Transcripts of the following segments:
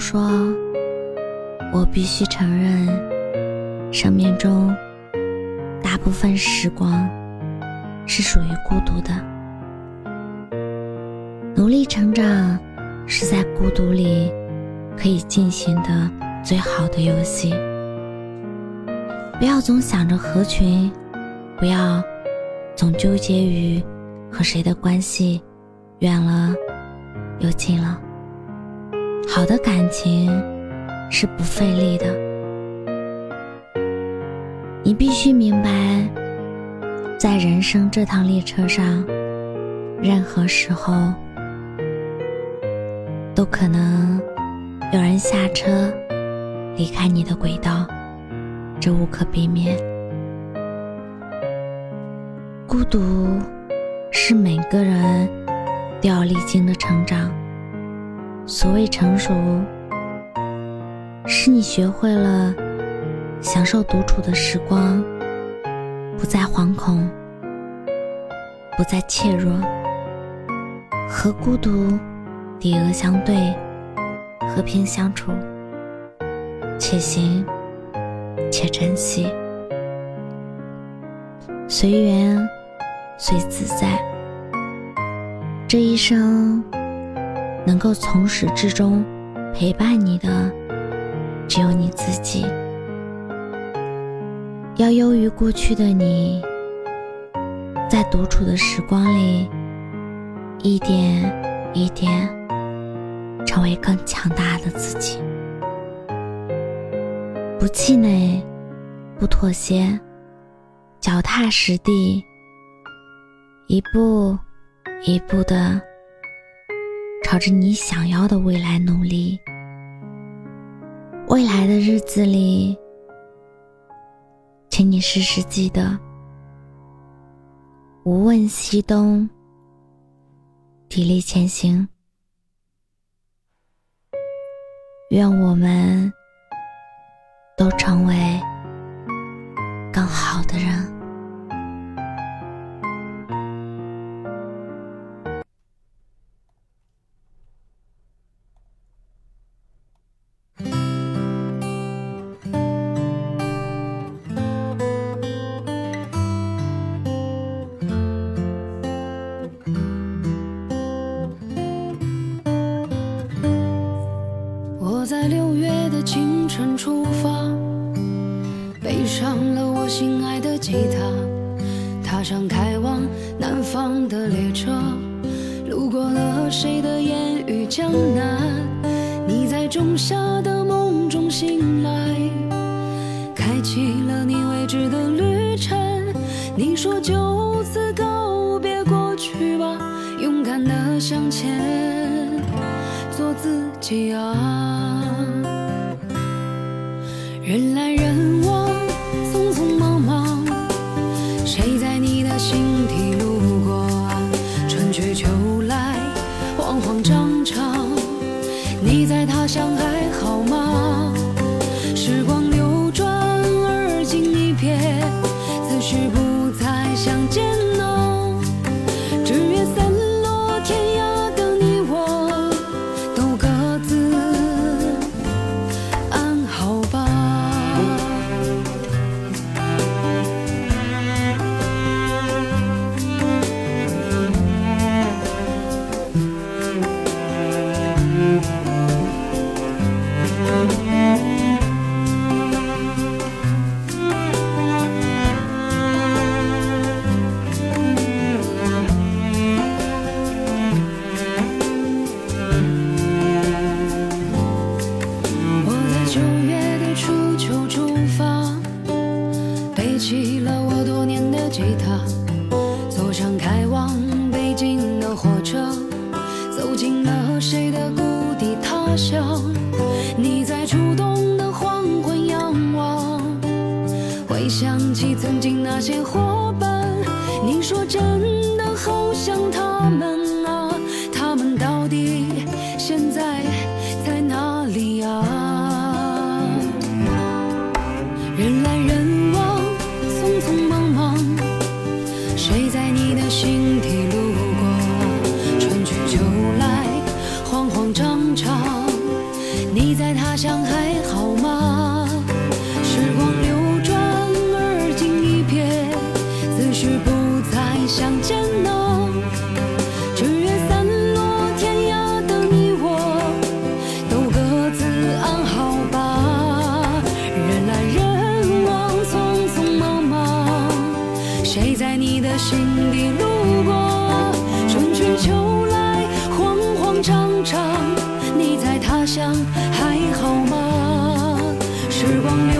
说：“我必须承认，生命中大部分时光是属于孤独的。努力成长是在孤独里可以进行的最好的游戏。不要总想着合群，不要总纠结于和谁的关系远了又近了。”好的感情是不费力的，你必须明白，在人生这趟列车上，任何时候都可能有人下车离开你的轨道，这无可避免。孤独是每个人都要历经的成长。所谓成熟，是你学会了享受独处的时光，不再惶恐，不再怯弱，和孤独抵额相对，和平相处，且行且珍惜，随缘随自在，这一生。能够从始至终陪伴你的，只有你自己。要优于过去的你，在独处的时光里，一点一点成为更强大的自己。不气馁，不妥协，脚踏实地，一步一步的。朝着你想要的未来努力。未来的日子里，请你时时记得：无问西东，砥砺前行。愿我们都成为出发，背上了我心爱的吉他，踏上开往南方的列车，路过了谁的烟雨江南？你在仲夏的梦中醒来，开启了你未知的旅程。你说就此告别过去吧，勇敢的向前，做自己啊。人来人往，匆匆忙忙，谁在你的心底路过？春去秋来，慌慌张张，你在他乡还好吗？时光我在九月的初秋出发，背起了我多年的吉他，坐上开往北京的火车，走进了谁的故。的他乡，你在初冬的黄昏仰望，回想起曾经那些花。的心底路过春去秋来慌慌张张你在他乡还好吗？时光流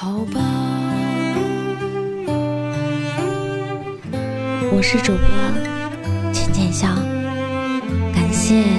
好吧。我是主播浅浅笑，感谢。